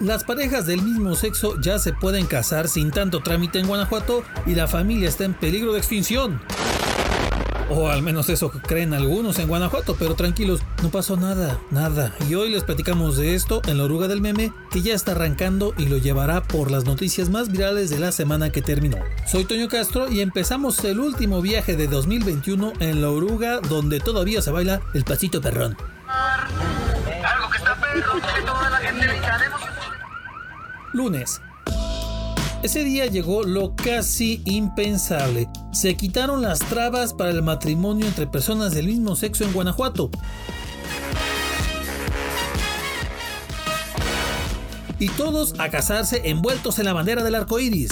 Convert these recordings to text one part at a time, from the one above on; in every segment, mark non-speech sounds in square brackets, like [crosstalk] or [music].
las parejas del mismo sexo ya se pueden casar sin tanto trámite en Guanajuato y la familia está en peligro de extinción. O al menos eso creen algunos en Guanajuato, pero tranquilos, no pasó nada, nada. Y hoy les platicamos de esto en la oruga del meme, que ya está arrancando y lo llevará por las noticias más virales de la semana que terminó. Soy Toño Castro y empezamos el último viaje de 2021 en la oruga, donde todavía se baila el pasito perrón. Lunes, ese día llegó lo casi impensable. Se quitaron las trabas para el matrimonio entre personas del mismo sexo en Guanajuato. Y todos a casarse envueltos en la bandera del arco iris.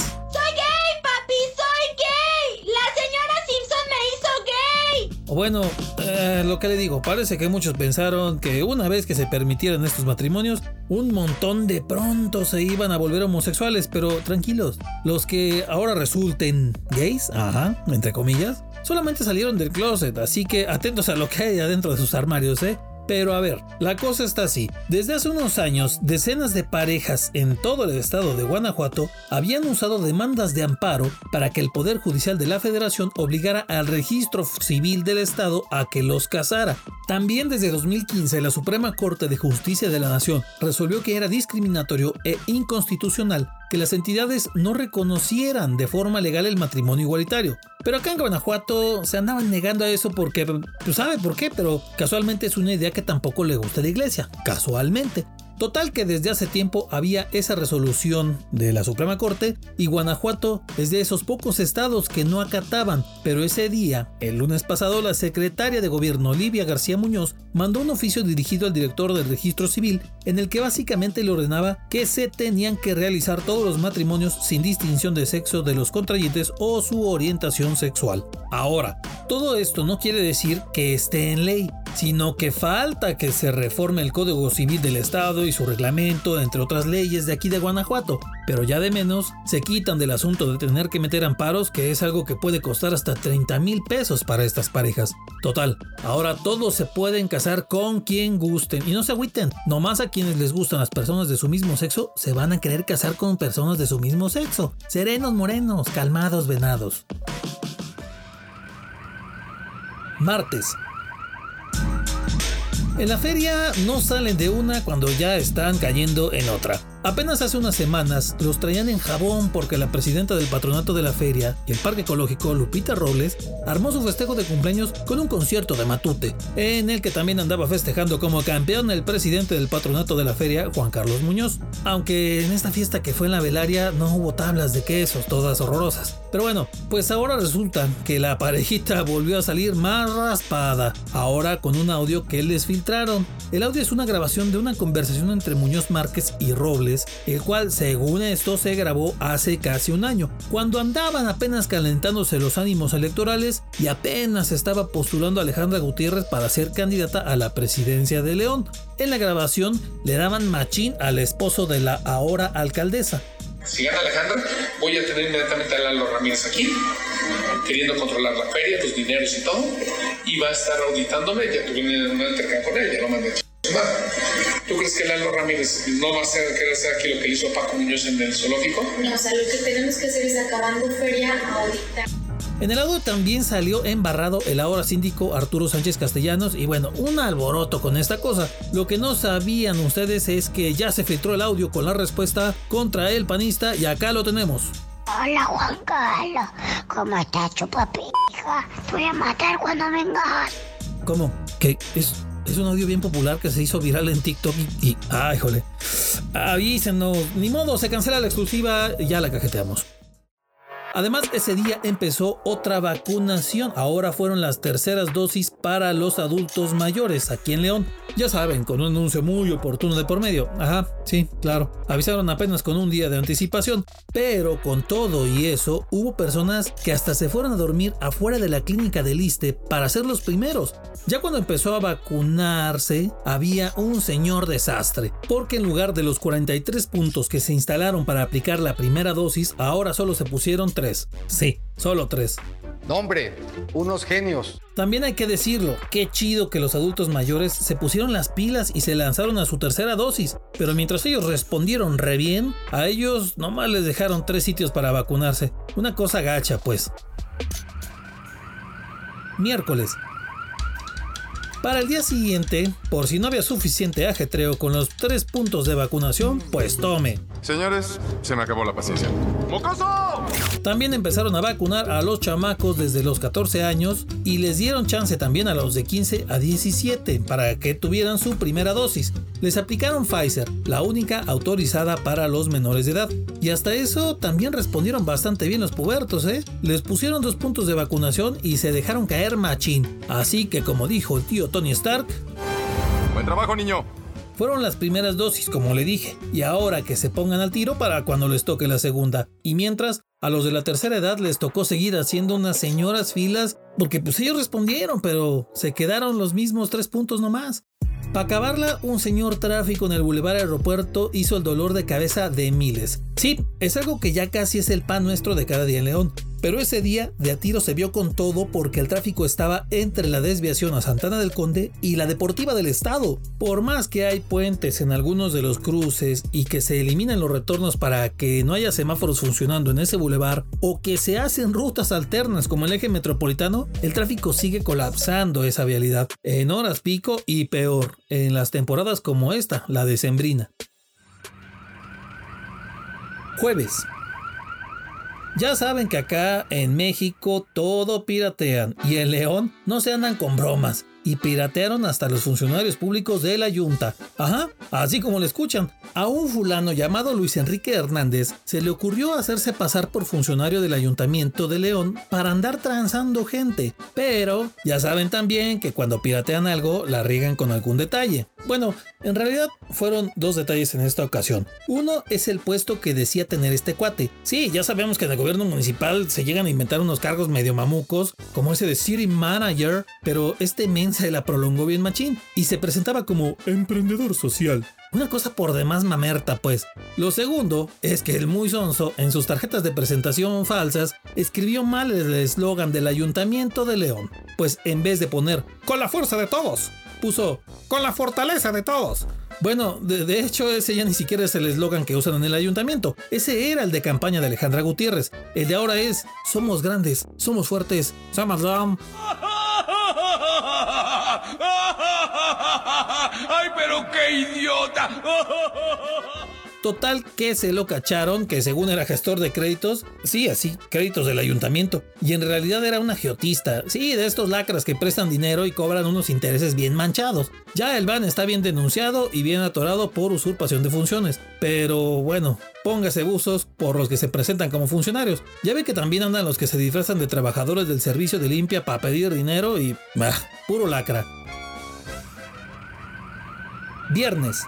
Bueno, eh, lo que le digo, parece que muchos pensaron que una vez que se permitieran estos matrimonios, un montón de pronto se iban a volver homosexuales, pero tranquilos, los que ahora resulten gays, ajá, entre comillas, solamente salieron del closet, así que atentos a lo que hay adentro de sus armarios, ¿eh? Pero a ver, la cosa está así. Desde hace unos años, decenas de parejas en todo el estado de Guanajuato habían usado demandas de amparo para que el Poder Judicial de la Federación obligara al registro civil del estado a que los casara. También desde 2015 la Suprema Corte de Justicia de la Nación resolvió que era discriminatorio e inconstitucional que las entidades no reconocieran de forma legal el matrimonio igualitario. Pero acá en Guanajuato se andaban negando a eso porque, pues sabe por qué, pero casualmente es una idea que tampoco le gusta a la iglesia. Casualmente. Total que desde hace tiempo había esa resolución de la Suprema Corte y Guanajuato es de esos pocos estados que no acataban, pero ese día, el lunes pasado, la secretaria de gobierno Olivia García Muñoz mandó un oficio dirigido al director del registro civil en el que básicamente le ordenaba que se tenían que realizar todos los matrimonios sin distinción de sexo de los contrayentes o su orientación sexual. Ahora, todo esto no quiere decir que esté en ley, sino que falta que se reforme el Código Civil del Estado y su reglamento, entre otras leyes de aquí de Guanajuato. Pero ya de menos, se quitan del asunto de tener que meter amparos, que es algo que puede costar hasta 30 mil pesos para estas parejas. Total, ahora todos se pueden casar con quien gusten y no se agüiten. Nomás a quienes les gustan las personas de su mismo sexo, se van a querer casar con personas de su mismo sexo. Serenos morenos, calmados venados. Martes, en la feria no salen de una cuando ya están cayendo en otra. Apenas hace unas semanas los traían en jabón porque la presidenta del patronato de la feria y el parque ecológico, Lupita Robles, armó su festejo de cumpleaños con un concierto de matute, en el que también andaba festejando como campeón el presidente del patronato de la feria, Juan Carlos Muñoz. Aunque en esta fiesta que fue en la velaria no hubo tablas de quesos, todas horrorosas. Pero bueno, pues ahora resulta que la parejita volvió a salir más raspada, ahora con un audio que les filtraron. El audio es una grabación de una conversación entre Muñoz Márquez y Robles el cual según esto se grabó hace casi un año, cuando andaban apenas calentándose los ánimos electorales y apenas estaba postulando a Alejandra Gutiérrez para ser candidata a la presidencia de León. En la grabación le daban machín al esposo de la ahora alcaldesa. Si gana Alejandra, voy a tener inmediatamente a Lalo Ramírez aquí, queriendo controlar la feria, los dineros y todo, y va a estar auditándome, ya tuve un intercambio con él, ya lo mandé ¿Tú crees que Lalo Ramírez no va a hacer, querer hacer aquí lo que hizo Paco Muñoz en el zoológico? No, o sea, lo que tenemos que hacer es acabando feria ahorita. En el audio también salió embarrado el ahora síndico Arturo Sánchez Castellanos y bueno, un alboroto con esta cosa. Lo que no sabían ustedes es que ya se filtró el audio con la respuesta contra el panista y acá lo tenemos. Hola Juan Carlos, ¿cómo estás chupapija? Te voy a matar cuando vengas. ¿Cómo? ¿Qué? ¿Es, es un audio bien popular que se hizo viral en TikTok y, ay, jole. Avísenos, ni modo, se cancela la exclusiva, ya la cajeteamos. Además, ese día empezó otra vacunación. Ahora fueron las terceras dosis para los adultos mayores aquí en León. Ya saben, con un anuncio muy oportuno de por medio. Ajá, sí, claro. Avisaron apenas con un día de anticipación. Pero con todo y eso, hubo personas que hasta se fueron a dormir afuera de la clínica del Liste para ser los primeros. Ya cuando empezó a vacunarse, había un señor desastre. Porque en lugar de los 43 puntos que se instalaron para aplicar la primera dosis, ahora solo se pusieron 3. Sí, solo 3. No, hombre, unos genios. También hay que decirlo, qué chido que los adultos mayores se pusieron las pilas y se lanzaron a su tercera dosis, pero mientras ellos respondieron re bien, a ellos nomás les dejaron tres sitios para vacunarse. Una cosa gacha, pues. Miércoles, para el día siguiente, por si no había suficiente ajetreo con los tres puntos de vacunación, pues tome. Señores, se me acabó la paciencia. ¡Mocoso! También empezaron a vacunar a los chamacos desde los 14 años y les dieron chance también a los de 15 a 17 para que tuvieran su primera dosis. Les aplicaron Pfizer, la única autorizada para los menores de edad. Y hasta eso también respondieron bastante bien los pubertos, ¿eh? Les pusieron dos puntos de vacunación y se dejaron caer machín. Así que como dijo el tío Tony Stark, Buen trabajo, niño. fueron las primeras dosis, como le dije, y ahora que se pongan al tiro para cuando les toque la segunda. Y mientras, a los de la tercera edad les tocó seguir haciendo unas señoras filas, porque pues ellos respondieron, pero se quedaron los mismos tres puntos nomás. Para acabarla, un señor tráfico en el Boulevard Aeropuerto hizo el dolor de cabeza de miles. Sí, es algo que ya casi es el pan nuestro de cada día en León. Pero ese día de a tiro se vio con todo porque el tráfico estaba entre la desviación a Santana del Conde y la Deportiva del Estado. Por más que hay puentes en algunos de los cruces y que se eliminan los retornos para que no haya semáforos funcionando en ese bulevar o que se hacen rutas alternas como el eje metropolitano, el tráfico sigue colapsando esa vialidad en horas pico y peor en las temporadas como esta, la decembrina. Jueves. Ya saben que acá en México todo piratean y en León no se andan con bromas y piratearon hasta los funcionarios públicos de la Junta. Ajá, así como le escuchan. A un fulano llamado Luis Enrique Hernández se le ocurrió hacerse pasar por funcionario del Ayuntamiento de León para andar transando gente. Pero ya saben también que cuando piratean algo la riegan con algún detalle. Bueno, en realidad fueron dos detalles en esta ocasión. Uno es el puesto que decía tener este cuate. Sí, ya sabemos que en el gobierno municipal se llegan a inventar unos cargos medio mamucos, como ese de City Manager, pero este men se la prolongó bien machín y se presentaba como emprendedor social. Una cosa por demás mamerta, pues. Lo segundo es que el muy sonso, en sus tarjetas de presentación falsas, escribió mal el eslogan del Ayuntamiento de León. Pues en vez de poner con la fuerza de todos, puso con la fortaleza de todos. Bueno, de, de hecho ese ya ni siquiera es el eslogan que usan en el ayuntamiento. Ese era el de campaña de Alejandra Gutiérrez. El de ahora es somos grandes, somos fuertes, somos ¡Ay, pero qué idiota! Total que se lo cacharon, que según era gestor de créditos, sí, así, créditos del ayuntamiento, y en realidad era un agiotista, sí, de estos lacras que prestan dinero y cobran unos intereses bien manchados. Ya el ban está bien denunciado y bien atorado por usurpación de funciones, pero bueno, póngase buzos por los que se presentan como funcionarios. Ya ve que también andan los que se disfrazan de trabajadores del servicio de limpia para pedir dinero y, bah, puro lacra. Viernes,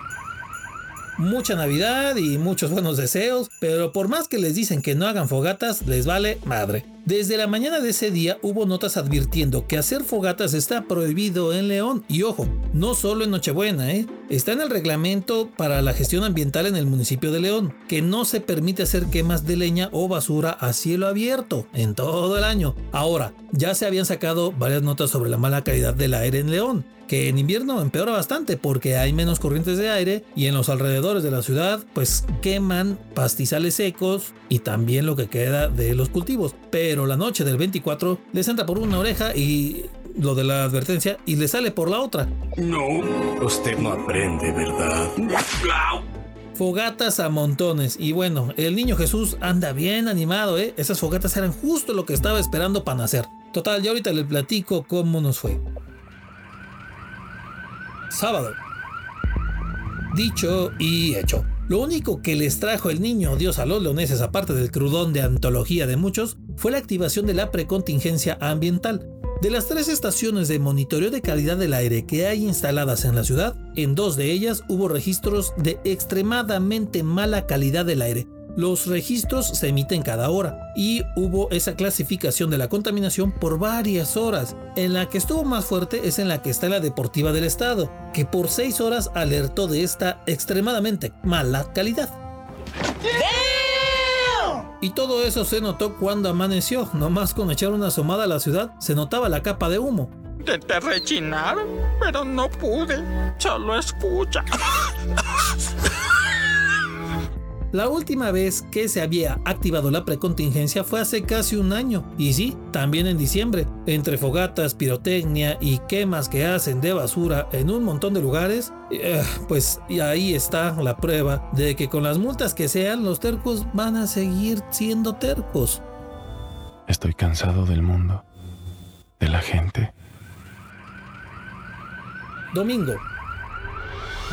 mucha Navidad y muchos buenos deseos, pero por más que les dicen que no hagan fogatas, les vale madre. Desde la mañana de ese día hubo notas advirtiendo que hacer fogatas está prohibido en León. Y ojo, no solo en Nochebuena, ¿eh? Está en el reglamento para la gestión ambiental en el municipio de León, que no se permite hacer quemas de leña o basura a cielo abierto en todo el año. Ahora, ya se habían sacado varias notas sobre la mala calidad del aire en León, que en invierno empeora bastante porque hay menos corrientes de aire y en los alrededores de la ciudad pues queman pastizales secos y también lo que queda de los cultivos. La noche del 24 les entra por una oreja y lo de la advertencia y le sale por la otra. No, usted no aprende, ¿verdad? Fogatas a montones. Y bueno, el niño Jesús anda bien animado, ¿eh? Esas fogatas eran justo lo que estaba esperando para nacer. Total, ya ahorita le platico cómo nos fue. Sábado. Dicho y hecho. Lo único que les trajo el niño Dios a los leoneses, aparte del crudón de antología de muchos, fue la activación de la precontingencia ambiental. De las tres estaciones de monitoreo de calidad del aire que hay instaladas en la ciudad, en dos de ellas hubo registros de extremadamente mala calidad del aire. Los registros se emiten cada hora y hubo esa clasificación de la contaminación por varias horas. En la que estuvo más fuerte es en la que está la Deportiva del Estado, que por seis horas alertó de esta extremadamente mala calidad. Y todo eso se notó cuando amaneció. Nomás con echar una asomada a la ciudad se notaba la capa de humo. Intenté rechinar, pero no pude. Solo escucha. [laughs] La última vez que se había activado la precontingencia fue hace casi un año, y sí, también en diciembre, entre fogatas, pirotecnia y quemas que hacen de basura en un montón de lugares, eh, pues y ahí está la prueba de que con las multas que sean, los tercos van a seguir siendo tercos. Estoy cansado del mundo, de la gente. Domingo,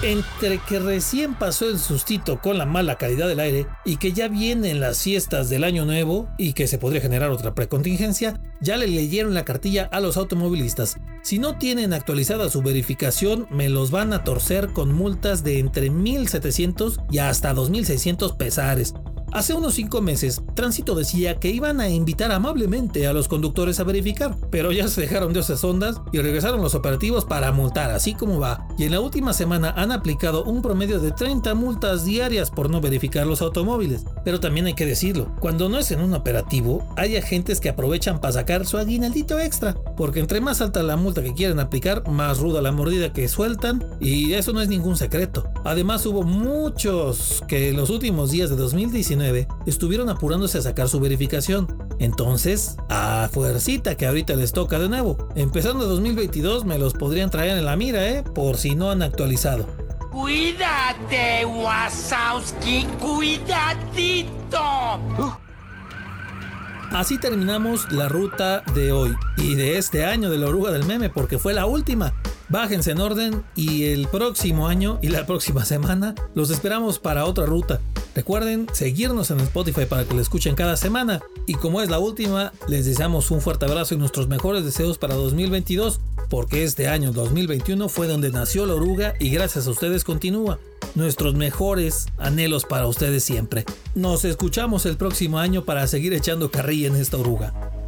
entre que recién pasó el sustito con la mala calidad del aire y que ya vienen las fiestas del año nuevo y que se podría generar otra precontingencia, ya le leyeron la cartilla a los automovilistas. Si no tienen actualizada su verificación, me los van a torcer con multas de entre 1.700 y hasta 2.600 pesares. Hace unos 5 meses, Tránsito decía que iban a invitar amablemente a los conductores a verificar, pero ya se dejaron de esas ondas y regresaron los operativos para multar, así como va. Y en la última semana han aplicado un promedio de 30 multas diarias por no verificar los automóviles. Pero también hay que decirlo, cuando no es en un operativo, hay agentes que aprovechan para sacar su aguinaldito extra, porque entre más alta la multa que quieren aplicar, más ruda la mordida que sueltan, y eso no es ningún secreto. Además hubo muchos que en los últimos días de 2019 estuvieron apurándose a sacar su verificación. Entonces, a fuercita que ahorita les toca de nuevo. Empezando 2022 me los podrían traer en la mira, ¿eh? Por si no han actualizado. Cuídate, Wasowski, cuidadito. Así terminamos la ruta de hoy y de este año de la oruga del meme porque fue la última. Bájense en orden y el próximo año y la próxima semana los esperamos para otra ruta. Recuerden seguirnos en Spotify para que lo escuchen cada semana. Y como es la última, les deseamos un fuerte abrazo y nuestros mejores deseos para 2022, porque este año 2021 fue donde nació la oruga y gracias a ustedes continúa. Nuestros mejores anhelos para ustedes siempre. Nos escuchamos el próximo año para seguir echando carrilla en esta oruga.